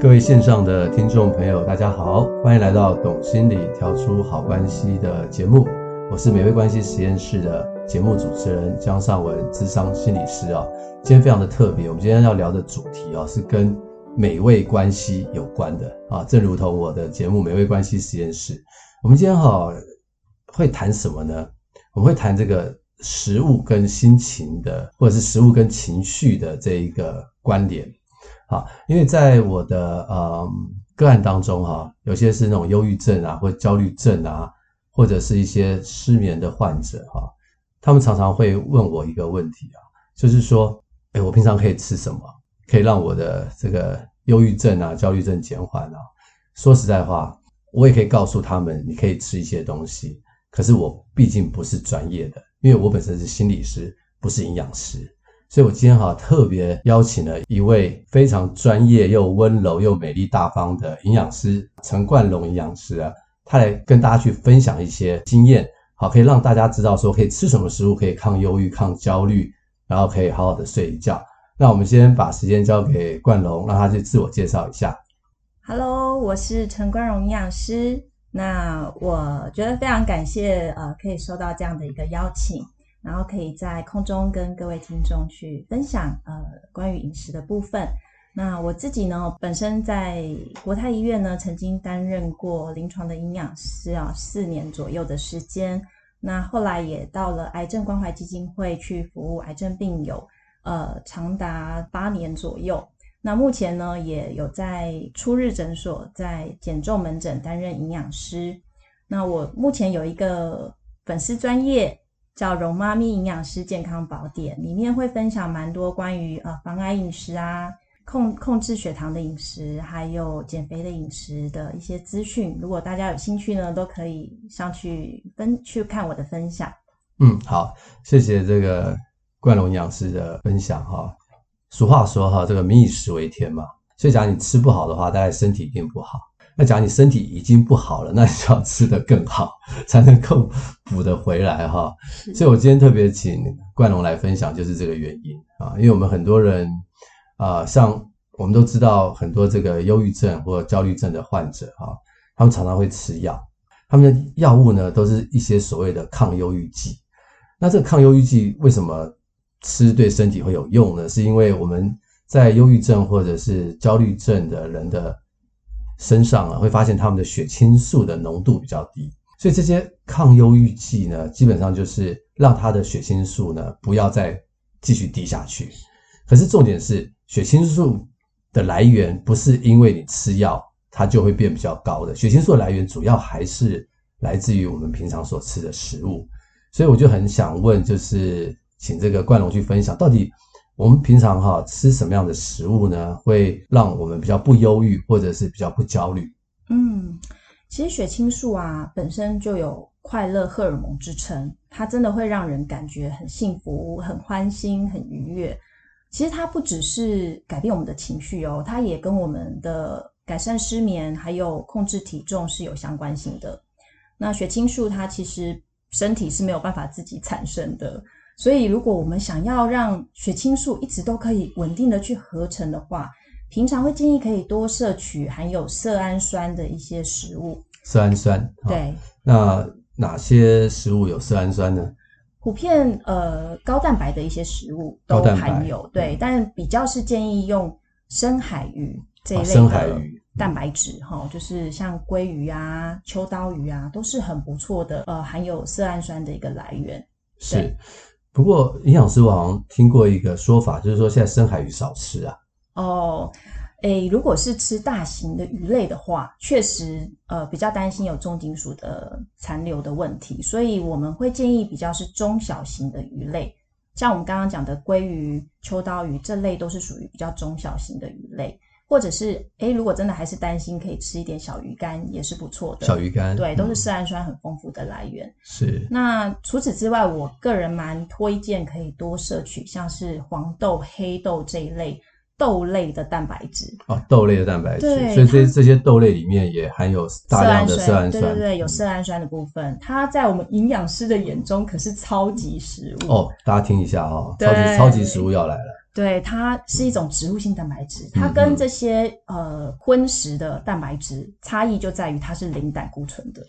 各位线上的听众朋友，大家好，欢迎来到《懂心理调出好关系》的节目。我是美味关系实验室的节目主持人江尚文，咨商心理师啊。今天非常的特别，我们今天要聊的主题啊，是跟美味关系有关的啊。正如同我的节目《美味关系实验室》，我们今天哈会谈什么呢？我们会谈这个食物跟心情的，或者是食物跟情绪的这一个关联。好，因为在我的呃个案当中哈，有些是那种忧郁症啊，或焦虑症啊，或者是一些失眠的患者哈，他们常常会问我一个问题啊，就是说，哎，我平常可以吃什么，可以让我的这个忧郁症啊、焦虑症减缓啊？说实在话，我也可以告诉他们，你可以吃一些东西，可是我毕竟不是专业的，因为我本身是心理师，不是营养师。所以，我今天哈特别邀请了一位非常专业又温柔又美丽大方的营养师陈冠龙营养师啊，他来跟大家去分享一些经验，好，可以让大家知道说可以吃什么食物可以抗忧郁、抗焦虑，然后可以好好的睡一觉。那我们先把时间交给冠龙，让他去自我介绍一下。Hello，我是陈冠荣营养师。那我觉得非常感谢，呃，可以收到这样的一个邀请。然后可以在空中跟各位听众去分享呃关于饮食的部分。那我自己呢，本身在国泰医院呢，曾经担任过临床的营养师啊，四年左右的时间。那后来也到了癌症关怀基金会去服务癌症病友，呃，长达八年左右。那目前呢，也有在初日诊所在减重门诊担任营养师。那我目前有一个粉丝专业。叫容妈咪营养师健康宝典，里面会分享蛮多关于呃防癌饮食啊、控控制血糖的饮食，还有减肥的饮食的一些资讯。如果大家有兴趣呢，都可以上去分去看我的分享。嗯，好，谢谢这个冠龙营养师的分享哈。俗话说哈，这个民以食为天嘛，所以讲你吃不好的话，大概身体一定不好。那假如你身体已经不好了，那你就要吃得更好，才能够补得回来哈。所以我今天特别请冠龙来分享，就是这个原因啊。因为我们很多人啊，像我们都知道很多这个忧郁症或焦虑症的患者哈，他们常常会吃药，他们的药物呢都是一些所谓的抗忧郁剂。那这个抗忧郁剂为什么吃对身体会有用呢？是因为我们在忧郁症或者是焦虑症的人的身上啊，会发现他们的血清素的浓度比较低，所以这些抗忧郁剂呢，基本上就是让他的血清素呢不要再继续低下去。可是重点是，血清素的来源不是因为你吃药它就会变比较高的，血清素的来源主要还是来自于我们平常所吃的食物。所以我就很想问，就是请这个冠龙去分享到底。我们平常哈吃什么样的食物呢？会让我们比较不忧郁，或者是比较不焦虑？嗯，其实血清素啊本身就有快乐荷尔蒙之称，它真的会让人感觉很幸福、很欢欣、很愉悦。其实它不只是改变我们的情绪哦，它也跟我们的改善失眠还有控制体重是有相关性的。那血清素它其实身体是没有办法自己产生的。所以，如果我们想要让血清素一直都可以稳定的去合成的话，平常会建议可以多摄取含有色氨酸的一些食物。色氨酸，对。那哪些食物有色氨酸呢？普遍呃高蛋白的一些食物都含有，对。但比较是建议用深海鱼这一类的蛋白质哈、哦，就是像鲑鱼啊、秋刀鱼啊，都是很不错的呃含有色氨酸的一个来源。是。不过，营养师我好像听过一个说法，就是说现在深海鱼少吃啊。哦，诶，如果是吃大型的鱼类的话，确实呃比较担心有重金属的残留的问题，所以我们会建议比较是中小型的鱼类，像我们刚刚讲的鲑鱼、秋刀鱼这类都是属于比较中小型的鱼类。或者是诶，如果真的还是担心，可以吃一点小鱼干，也是不错的。小鱼干，对，都是色氨酸很丰富的来源。是。那除此之外，我个人蛮推荐可以多摄取像是黄豆、黑豆这一类豆类的蛋白质。哦，豆类的蛋白质。对。所以这这些豆类里面也含有大量的色氨酸。对对对，有色氨酸的部分，它在我们营养师的眼中可是超级食物。哦，大家听一下哈、哦，超级超级食物要来了。对，它是一种植物性蛋白质，它跟这些呃荤食的蛋白质差异就在于它是零胆固醇的。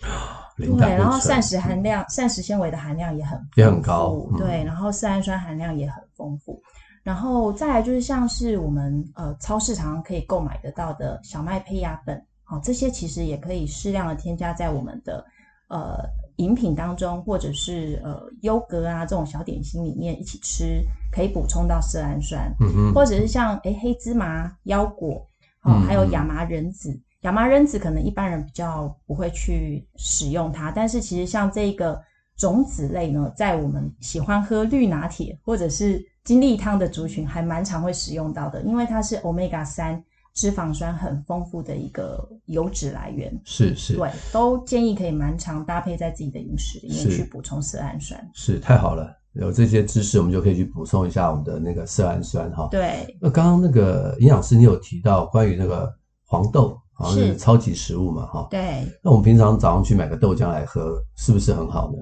对，然后膳食含量、膳食纤维的含量也很也很高。嗯、对，然后色氨酸含量也很丰富。然后再来就是像是我们呃超市常常可以购买得到的小麦胚芽粉，好、哦，这些其实也可以适量的添加在我们的呃饮品当中，或者是呃优格啊这种小点心里面一起吃，可以补充到色氨酸。嗯嗯。或者是像诶黑芝麻、腰果，哦，还有亚麻仁子。亚麻仁子可能一般人比较不会去使用它，但是其实像这个种子类呢，在我们喜欢喝绿拿铁或者是精力汤的族群还蛮常会使用到的，因为它是 Omega 三脂肪酸很丰富的一个油脂来源。是是，对，都建议可以蛮常搭配在自己的饮食里面去补充色氨酸。是，是太好了，有这些知识，我们就可以去补充一下我们的那个色氨酸哈。对。那刚刚那个营养师你有提到关于那个黄豆，好像是超级食物嘛哈。对。那我们平常早上去买个豆浆来喝，是不是很好呢？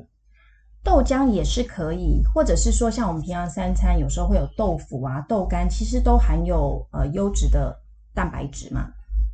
豆浆也是可以，或者是说像我们平常三餐有时候会有豆腐啊、豆干，其实都含有呃优质的蛋白质嘛。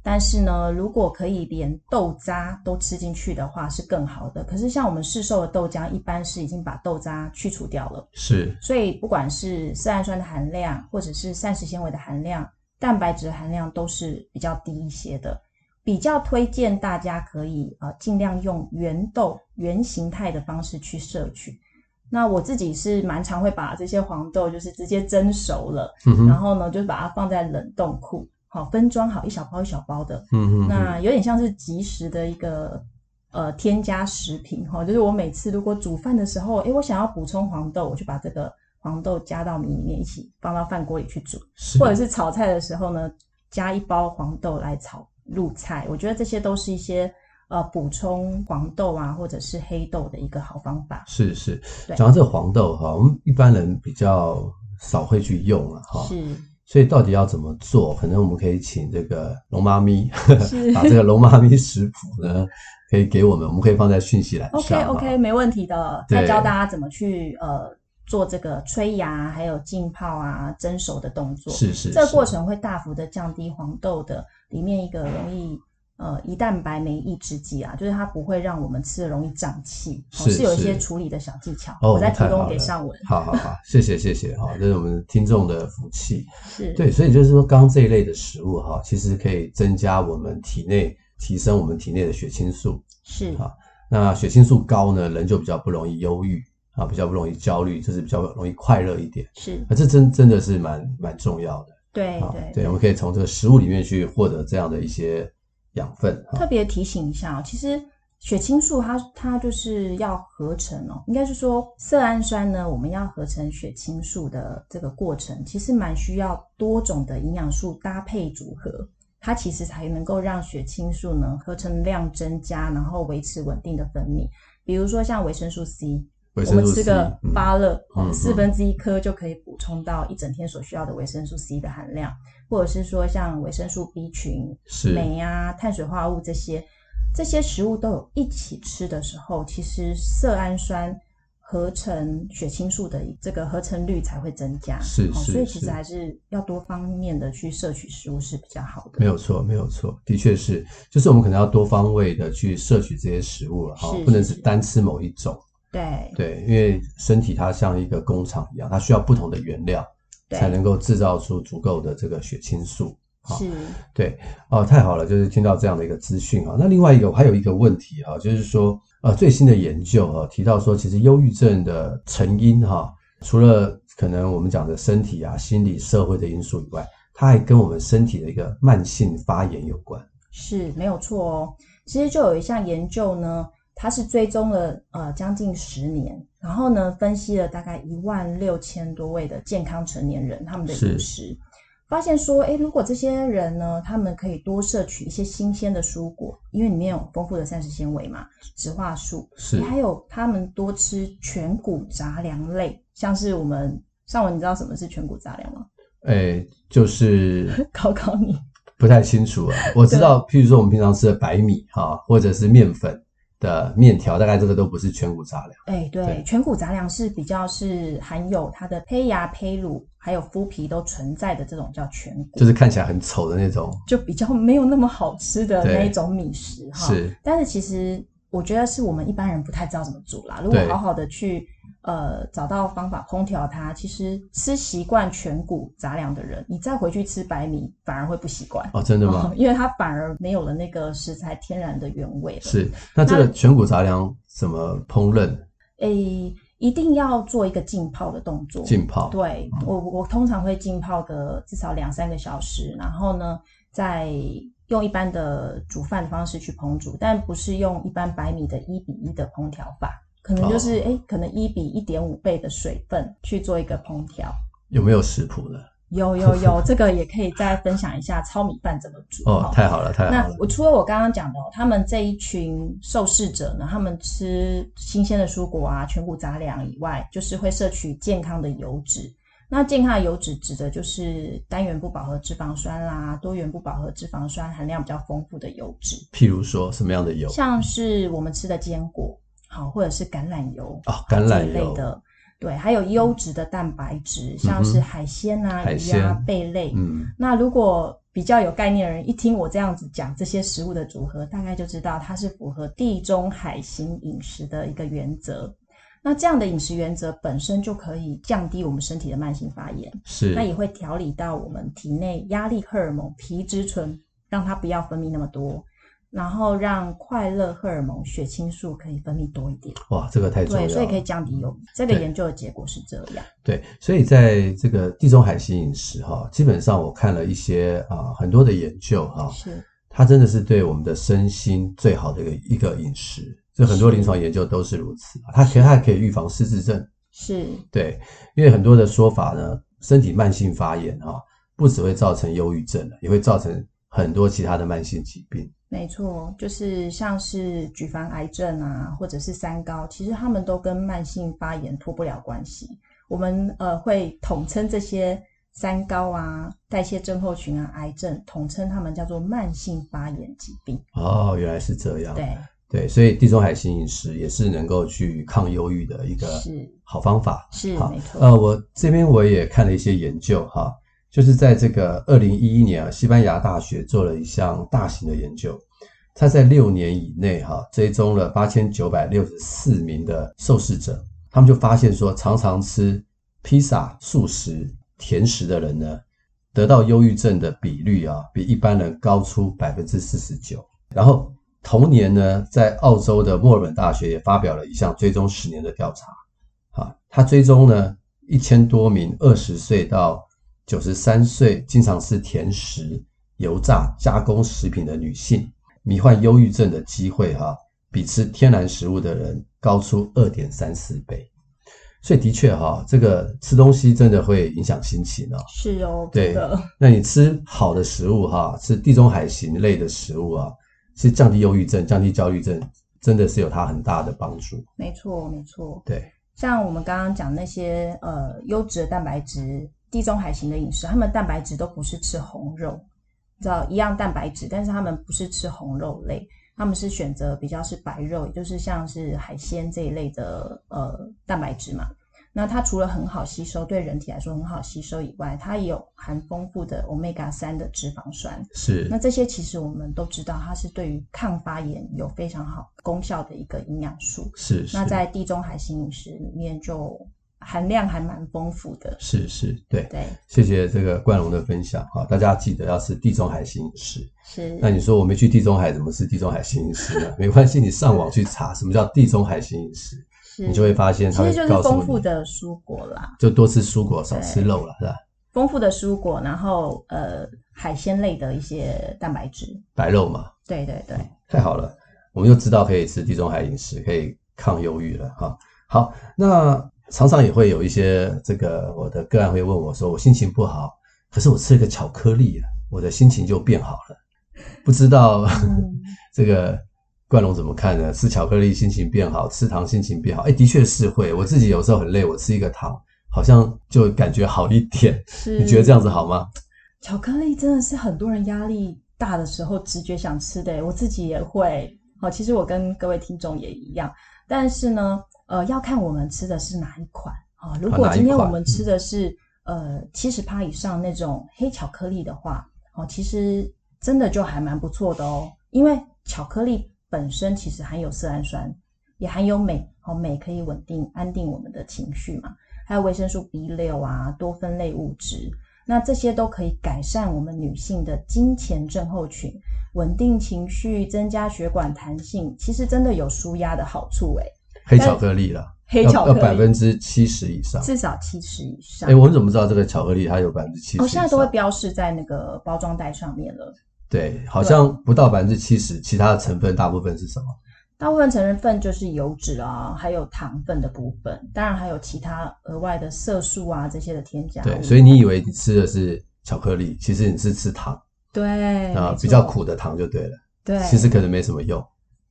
但是呢，如果可以连豆渣都吃进去的话，是更好的。可是像我们市售的豆浆，一般是已经把豆渣去除掉了，是。所以不管是色氨酸的含量，或者是膳食纤维的含量、蛋白质的含量，都是比较低一些的。比较推荐大家可以呃尽量用原豆原形态的方式去摄取。那我自己是蛮常会把这些黄豆就是直接蒸熟了，嗯、然后呢就把它放在冷冻库，好分装好一小包一小包的。嗯嗯，那有点像是即食的一个呃添加食品哈，就是我每次如果煮饭的时候，诶我想要补充黄豆，我就把这个黄豆加到米里面一起放到饭锅里去煮，或者是炒菜的时候呢，加一包黄豆来炒。入菜，我觉得这些都是一些呃补充黄豆啊，或者是黑豆的一个好方法。是是，对讲到这个黄豆哈，我们一般人比较少会去用了哈。是，所以到底要怎么做？可能我们可以请这个龙妈咪是 把这个龙妈咪食谱呢，可以给我们，我们可以放在讯息栏上。OK OK，没问题的。再教大家怎么去呃。做这个吹芽，还有浸泡啊、蒸熟的动作，是是，是，这个过程会大幅的降低黄豆的里面一个容易呃胰蛋白酶抑制剂啊，就是它不会让我们吃的容易胀气，是，是，是有一些处理的小技巧，哦、我再提供给尚文。好好好，谢谢谢谢哈，这是我们听众的福气。是对，所以就是说，刚刚这一类的食物哈，其实可以增加我们体内提升我们体内的血清素，是啊，那血清素高呢，人就比较不容易忧郁。啊，比较不容易焦虑，就是比较容易快乐一点。是，啊，这真真的是蛮蛮重要的。对对对，对，我们可以从这个食物里面去获得这样的一些养分。特别提醒一下，其实血清素它它就是要合成哦，应该是说色氨酸呢，我们要合成血清素的这个过程，其实蛮需要多种的营养素搭配组合，它其实才能够让血清素呢合成量增加，然后维持稳定的分泌。比如说像维生素 C。我们吃个芭乐，嗯、四分之一颗就可以补充到一整天所需要的维生素 C 的含量，或者是说像维生素 B 群、镁啊、碳水化合物这些，这些食物都有一起吃的时候，其实色氨酸合成血清素的这个合成率才会增加。是是，所以其实还是要多方面的去摄取食物是比较好的。没有错，没有错，的确是，就是我们可能要多方位的去摄取这些食物了哈，不能是单吃某一种。对对，因为身体它像一个工厂一样，它需要不同的原料，才能够制造出足够的这个血清素。是，对哦，太好了，就是听到这样的一个资讯啊。那另外一个，我还有一个问题哈，就是说呃，最新的研究啊提到说，其实忧郁症的成因哈，除了可能我们讲的身体啊、心理、社会的因素以外，它还跟我们身体的一个慢性发炎有关。是没有错哦，其实就有一项研究呢。他是追踪了呃将近十年，然后呢分析了大概一万六千多位的健康成年人他们的饮食，发现说，诶如果这些人呢，他们可以多摄取一些新鲜的蔬果，因为里面有丰富的膳食纤维嘛，植化素，是，还有他们多吃全谷杂粮类，像是我们上文，你知道什么是全谷杂粮吗？诶就是考考你，不太清楚啊。我知道，对譬如说我们平常吃的白米哈，或者是面粉。的面条，大概这个都不是全谷杂粮。哎，对，对全谷杂粮是比较是含有它的胚芽、胚乳还有麸皮都存在的这种叫全谷，就是看起来很丑的那种，就比较没有那么好吃的那一种米食哈。是，但是其实我觉得是我们一般人不太知道怎么煮啦。如果好好的去。呃，找到方法烹调它，其实吃习惯全谷杂粮的人，你再回去吃白米反而会不习惯哦，真的吗？嗯，因为它反而没有了那个食材天然的原味了。是，那这个全谷杂粮怎么烹饪？诶，一定要做一个浸泡的动作。浸泡，对，嗯，我我通常会浸泡个至少两三个小时，然后呢，再用一般的煮饭的方式去烹煮，但不是用一般白米的一比一的烹调法。可能就是哎、哦，可能一比一点五倍的水分去做一个烹调，有没有食谱呢？有有有，这个也可以再分享一下糙米饭怎么煮哦。太好了，太好了。那我除了我刚刚讲的，他们这一群受试者呢，他们吃新鲜的蔬果啊，全谷杂粮以外，就是会摄取健康的油脂。那健康的油脂指的就是单元不饱和脂肪酸啦，多元不饱和脂肪酸含量比较丰富的油脂。譬如说什么样的油？像是我们吃的坚果。好，或者是橄榄油啊，橄榄油类的，对，还有优质的蛋白质，像是海鲜啊、鱼啊、贝类。嗯，那如果比较有概念的人，一听我这样子讲这些食物的组合，大概就知道它是符合地中海型饮食的一个原则。那这样的饮食原则本身就可以降低我们身体的慢性发炎，是，那也会调理到我们体内压力荷尔蒙皮质醇，让它不要分泌那么多。然后让快乐荷尔蒙血清素可以分泌多一点。哇，这个太重要了。对，所以可以降低油。这个研究的结果是这样。对，所以在这个地中海型饮食哈，基本上我看了一些啊很多的研究哈，是它真的是对我们的身心最好的一个一个饮食。这很多临床研究都是如此。它其实它还可以预防失智症。是。对，因为很多的说法呢，身体慢性发炎哈，不只会造成忧郁症，也会造成很多其他的慢性疾病。没错，就是像是举凡癌症啊，或者是三高，其实他们都跟慢性发炎脱不了关系。我们呃会统称这些三高啊、代谢症候群啊、癌症，统称他们叫做慢性发炎疾病。哦，原来是这样。对对，所以地中海型饮食也是能够去抗忧郁的一个好方法。是没错。呃，我这边我也看了一些研究哈。就是在这个二零一一年啊，西班牙大学做了一项大型的研究，他在六年以内哈追踪了八千九百六十四名的受试者，他们就发现说，常常吃披萨、素食、甜食的人呢，得到忧郁症的比率啊，比一般人高出百分之四十九。然后同年呢，在澳洲的墨尔本大学也发表了一项追踪十年的调查，啊，他追踪呢一千多名二十岁到九十三岁，经常吃甜食、油炸、加工食品的女性，罹患忧郁症的机会哈，比吃天然食物的人高出二点三四倍。所以的确哈，这个吃东西真的会影响心情哦。是哦，对的。那你吃好的食物哈，吃地中海型类的食物啊，是降低忧郁症、降低焦虑症，真的是有它很大的帮助。没错，没错。对，像我们刚刚讲那些呃优质的蛋白质。地中海型的饮食，他们蛋白质都不是吃红肉，你知道一样蛋白质，但是他们不是吃红肉类，他们是选择比较是白肉，也就是像是海鲜这一类的呃蛋白质嘛。那它除了很好吸收，对人体来说很好吸收以外，它也有含丰富的 Omega 三的脂肪酸。是。那这些其实我们都知道，它是对于抗发炎有非常好功效的一个营养素。是，是。那在地中海型饮食里面就。含量还蛮丰富的，是是，对对，谢谢这个冠荣的分享哈，大家记得要吃地中海型饮食。是，那你说我没去地中海，怎么吃地中海型饮食呢？没关系，你上网去查什么叫地中海型饮食，你就会发现它会告诉你，其实就是丰富的蔬果啦，就多吃蔬果，少吃肉了，是吧？丰富的蔬果，然后呃海鲜类的一些蛋白质，白肉嘛，对对对，太好了，我们就知道可以吃地中海饮食，可以抗忧郁了哈。好，那。常常也会有一些这个我的个案会问我说，我心情不好，可是我吃了个巧克力啊，我的心情就变好了。不知道、嗯、这个冠龙怎么看呢？吃巧克力心情变好，吃糖心情变好？哎，的确是会。我自己有时候很累，我吃一个糖，好像就感觉好一点。是，你觉得这样子好吗？巧克力真的是很多人压力大的时候直觉想吃的，我自己也会。好，其实我跟各位听众也一样，但是呢，呃，要看我们吃的是哪一款啊。如果今天我们吃的是呃七十趴以上那种黑巧克力的话，哦，其实真的就还蛮不错的哦，因为巧克力本身其实含有色氨酸，也含有镁，哦，镁可以稳定安定我们的情绪嘛，还有维生素 B 六啊，多酚类物质。那这些都可以改善我们女性的经前症候群，稳定情绪，增加血管弹性，其实真的有舒压的好处诶。黑巧克力啦，黑巧克力百分之七十以上，至少七十以上。哎，我们怎么知道这个巧克力它有百分之七十？我现在都会标示在那个包装袋上面了。对，好像不到百分之七十，其他的成分大部分是什么？大部分成分就是油脂啊，还有糖分的部分，当然还有其他额外的色素啊这些的添加。对，所以你以为你吃的是巧克力，其实你是吃糖。对啊，比较苦的糖就对了。对，其实可能没什么用。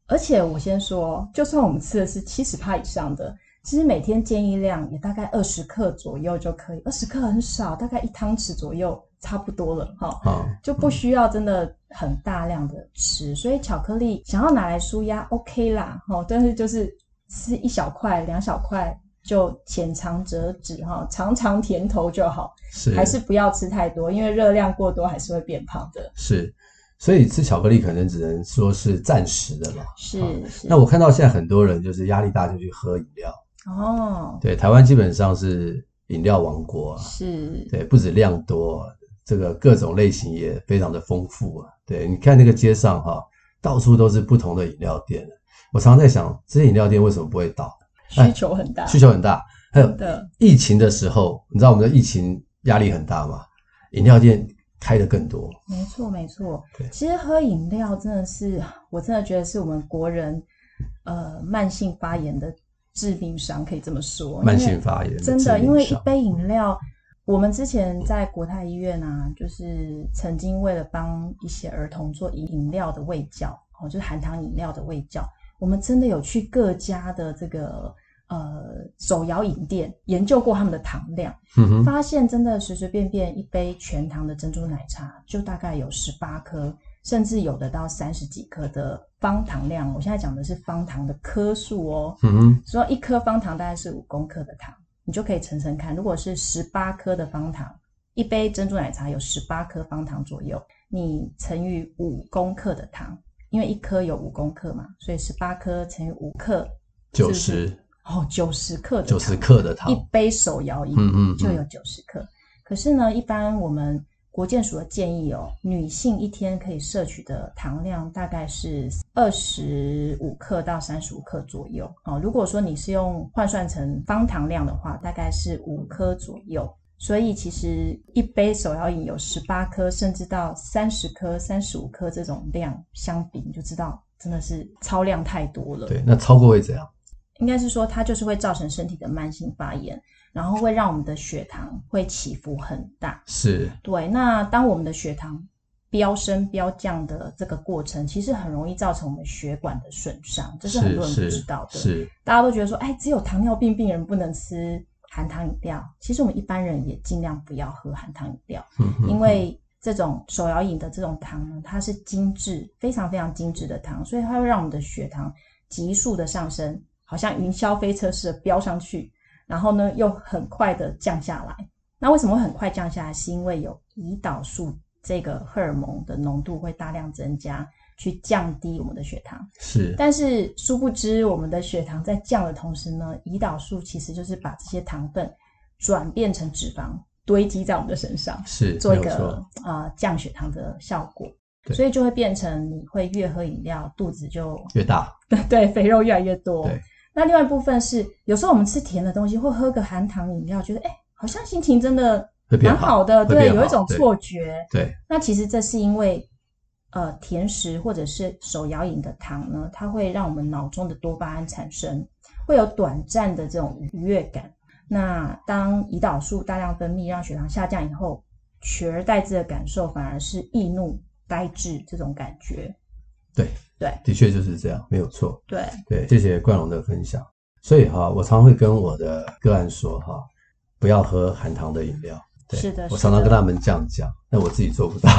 而且我先说，就算我们吃的是七十帕以上的，其实每天建议量也大概二十克左右就可以，二十克很少，大概一汤匙左右。差不多了哈，就不需要真的很大量的吃，所以巧克力想要拿来舒压，OK 啦，哈，但是就是吃一小块、两小块就浅尝辄止哈，尝尝甜头就好，是还是不要吃太多，因为热量过多还是会变胖的。是，所以吃巧克力可能只能说是暂时的嘛。是，是。那我看到现在很多人就是压力大就去喝饮料哦，对，台湾基本上是饮料王国，是对，不止量多。这个各种类型也非常的丰富啊，对，你看那个街上哈，到处都是不同的饮料店。我常常在想，这些饮料店为什么不会倒？需求很大，需求很大。还有疫情的时候，你知道我们的疫情压力很大吗？饮料店开的更多。没错，没错。其实喝饮料真的是，我真的觉得是我们国人呃慢性发炎的致命伤，可以这么说。慢性发炎，真的，因为一杯饮料。我们之前在国泰医院啊，就是曾经为了帮一些儿童做饮料的喂教，哦，就是含糖饮料的喂教，我们真的有去各家的这个呃手摇饮店研究过他们的糖量，发现真的随随便便一杯全糖的珍珠奶茶就大概有十八颗，甚至有的到三十几颗的方糖量。我现在讲的是方糖的颗数哦，嗯哼，说一颗方糖大概是五公克的糖。你就可以乘乘看，如果是十八颗的方糖，一杯珍珠奶茶有十八颗方糖左右，你乘以五公克的糖，因为一颗有五公克嘛，所以十八颗乘以五克，九十哦，九十克的九十克的糖，一杯手摇饮，嗯嗯，就有九十克。可是呢，一般我们。国健署的建议哦，女性一天可以摄取的糖量大概是二十五克到三十五克左右哦。如果说你是用换算成方糖量的话，大概是五颗左右。所以其实一杯手摇饮有十八颗，甚至到三十颗、三十五颗这种量相比，你就知道真的是超量太多了。对，那超过会怎样？应该是说它就是会造成身体的慢性发炎。然后会让我们的血糖会起伏很大，是对。那当我们的血糖飙升飙降的这个过程，其实很容易造成我们血管的损伤，这是很多人不知道的。是，是大家都觉得说，哎，只有糖尿病病人不能吃含糖饮料。其实我们一般人也尽量不要喝含糖饮料，嗯哼哼，因为这种手摇饮的这种糖呢，它是精致，非常非常精致的糖，所以它会让我们的血糖急速的上升，好像云霄飞车似的飙上去。然后呢，又很快的降下来。那为什么会很快降下来？是因为有胰岛素这个荷尔蒙的浓度会大量增加，去降低我们的血糖。是。但是殊不知，我们的血糖在降的同时呢，胰岛素其实就是把这些糖分转变成脂肪，堆积在我们的身上，是做一个啊、呃、降血糖的效果。所以就会变成你会越喝饮料，肚子就越大。对 对，肥肉越来越多。对。那另外一部分是，有时候我们吃甜的东西，或喝个含糖饮料，觉得哎、欸，好像心情真的蛮好的，对，有一种错觉。对，对那其实这是因为，呃，甜食或者是手摇饮的糖呢，它会让我们脑中的多巴胺产生，会有短暂的这种愉悦感。那当胰岛素大量分泌，让血糖下降以后，取而代之的感受反而是易怒、呆滞这种感觉。对。对，的确就是这样，没有错。对对，谢谢冠龙的分享。所以哈，我常会跟我的个案说哈，不要喝含糖的饮料。对是的，我常常跟他们这样讲，但我自己做不到。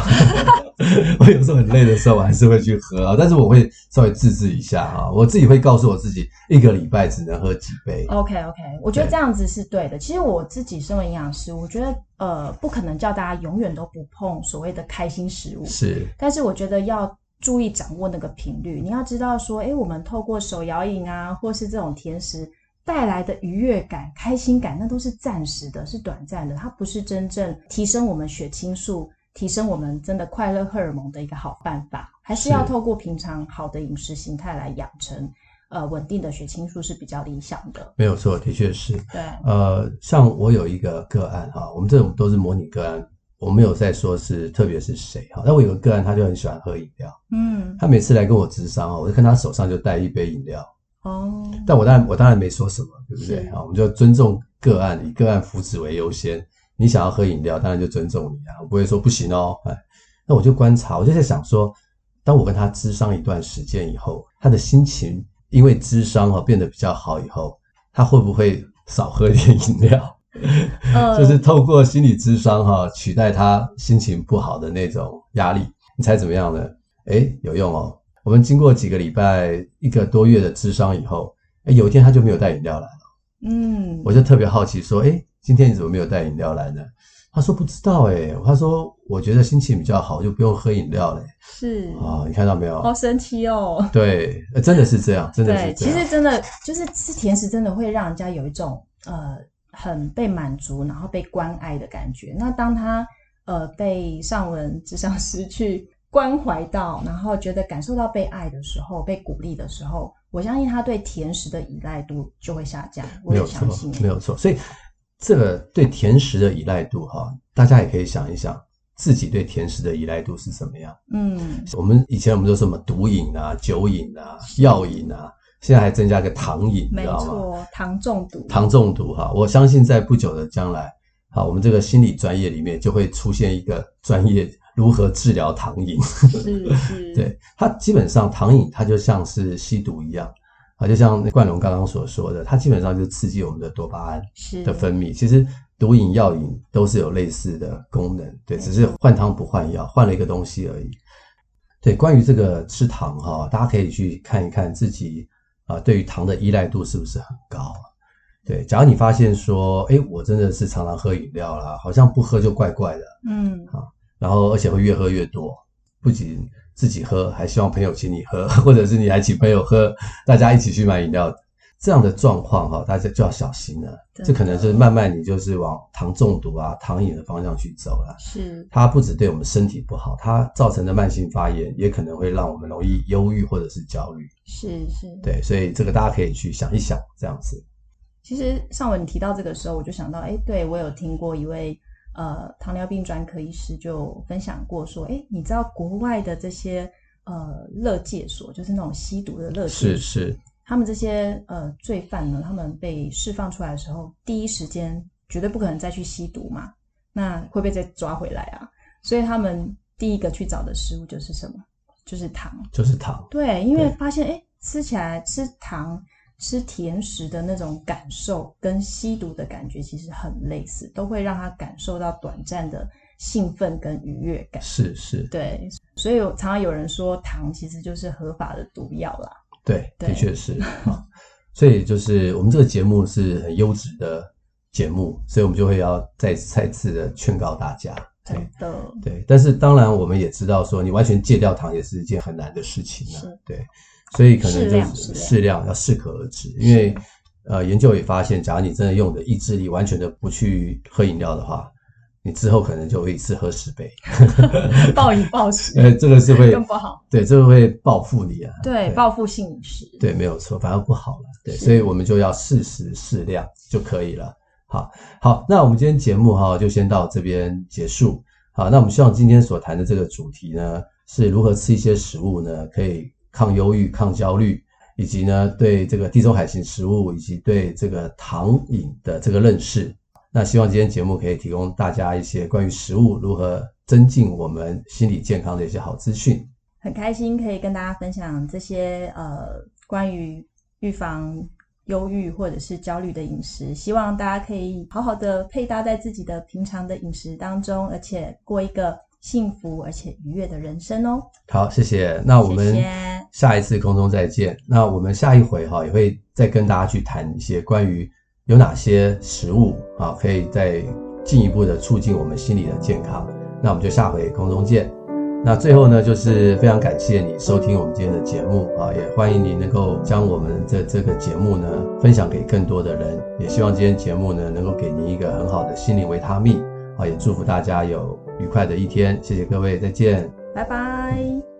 我有时候很累的时候，我还是会去喝啊，但是我会稍微自制一下啊，我自己会告诉我自己，一个礼拜只能喝几杯。OK OK，我觉得这样子是对的。对，其实我自己身为营养师，我觉得呃，不可能叫大家永远都不碰所谓的开心食物，是。但是我觉得要注意掌握那个频率，你要知道说，哎，我们透过手摇饮啊，或是这种甜食。带来的愉悦感、开心感，那都是暂时的，是短暂的，它不是真正提升我们血清素、提升我们真的快乐荷尔蒙的一个好办法。还是要透过平常好的饮食形态来养成，呃，稳定的血清素是比较理想的。没有错，的确是。对，呃，像我有一个个案哈，我们这种都是模拟个案，我没有在说是特别是谁哈。但我有个个案，他就很喜欢喝饮料，嗯，他每次来跟我咨商，我就看他手上就带一杯饮料。哦，但我当然我当然没说什么，对不对？啊，我们就尊重个案，以个案福祉为优先。你想要喝饮料，当然就尊重你啊，我不会说不行哦。哎，那我就观察，我就在想说，当我跟他咨商一段时间以后，他的心情因为咨商哈变得比较好以后，他会不会少喝一点饮料？呃、就是透过心理咨商哈取代他心情不好的那种压力，你猜怎么样呢？哎，有用哦。我们经过几个礼拜、一个多月的咨商以后，哎，有一天他就没有带饮料来了。嗯，我就特别好奇说，哎，今天你怎么没有带饮料来呢？他说不知道，哎，他说我觉得心情比较好，就不用喝饮料了。是啊，你看到没有？好神奇哦。对，真的是这样，真的是这样。对，其实真的就是吃甜食，真的会让人家有一种呃很被满足，然后被关爱的感觉。那当他呃被上文咨商师去。关怀到，然后觉得感受到被爱的时候，被鼓励的时候，我相信他对甜食的依赖度就会下降。我也相信，没有错，所以这个对甜食的依赖度，哈，大家也可以想一想，自己对甜食的依赖度是什么样？嗯，我们以前我们都说什么毒瘾啊、酒瘾啊、药瘾啊，现在还增加个糖瘾，没错？糖中毒，糖中毒，哈，我相信在不久的将来，好，我们这个心理专业里面就会出现一个专业。如何治疗糖瘾？是是，对，它基本上糖瘾它就像是吸毒一样啊，就像冠龙刚刚所说的，它基本上就是刺激我们的多巴胺的分泌。其实毒瘾、药瘾都是有类似的功能，对，只是换汤不换药，换了一个东西而已。对，关于这个吃糖哈，大家可以去看一看自己啊，对于糖的依赖度是不是很高？对，假如你发现说，哎，我真的是常常喝饮料啦，好像不喝就怪怪的，嗯，啊。然后，而且会越喝越多，不仅自己喝，还希望朋友请你喝，或者是你还请朋友喝，大家一起去买饮料，这样的状况哈，大家就要小心了。这可能是慢慢你就是往糖中毒啊、糖瘾的方向去走了。是，它不只对我们身体不好，它造成的慢性发炎也可能会让我们容易忧郁或者是焦虑。是是，对，所以这个大家可以去想一想，这样子。其实上文你提到这个时候，我就想到，哎，对，我有听过一位。呃，糖尿病专科医师就分享过说，哎，你知道国外的这些呃乐戒所，就是那种吸毒的乐戒所，是是，他们这些呃罪犯呢，他们被释放出来的时候，第一时间绝对不可能再去吸毒嘛，那会不会再抓回来啊？所以他们第一个去找的食物就是什么？就是糖，就是糖。对，因为发现哎，吃起来吃糖。吃甜食的那种感受跟吸毒的感觉其实很类似，都会让他感受到短暂的兴奋跟愉悦感。是是，对，所以常常有人说糖其实就是合法的毒药啦。对，对的确是啊。所以就是我们这个节目是很优质的节目，所以我们就会要再再次的劝告大家。对的，对。但是当然我们也知道说，你完全戒掉糖也是一件很难的事情啊。对。所以可能就是适量，要适可而止。因为呃，研究也发现，假如你真的用的意志力完全的不去喝饮料的话，你之后可能就会一次喝十杯，暴饮暴食。呃，这个是会更不好。对，这个会报复你啊。对，报复性饮食。对，没有错，反而不好了。对，所以我们就要适时适量就可以了。好，好，那我们今天节目哈就先到这边结束。好，那我们希望今天所谈的这个主题呢，是如何吃一些食物呢，可以。抗忧郁、抗焦虑，以及呢，对这个地中海型食物以及对这个糖瘾的这个认识。那希望今天节目可以提供大家一些关于食物如何增进我们心理健康的一些好资讯。很开心可以跟大家分享这些呃关于预防忧郁或者是焦虑的饮食。希望大家可以好好的配搭在自己的平常的饮食当中，而且过一个幸福而且愉悦的人生哦。好，谢谢。那我们下一次空中再见。谢谢。那我们下一回哈也会再跟大家去谈一些关于有哪些食物啊，可以再进一步的促进我们心理的健康。那我们就下回空中见。那最后呢，就是非常感谢你收听我们今天的节目啊，也欢迎你能够将我们的这个节目呢分享给更多的人，也希望今天节目呢能够给您一个很好的心灵维他命啊，也祝福大家有愉快的一天，谢谢各位，再见，拜拜。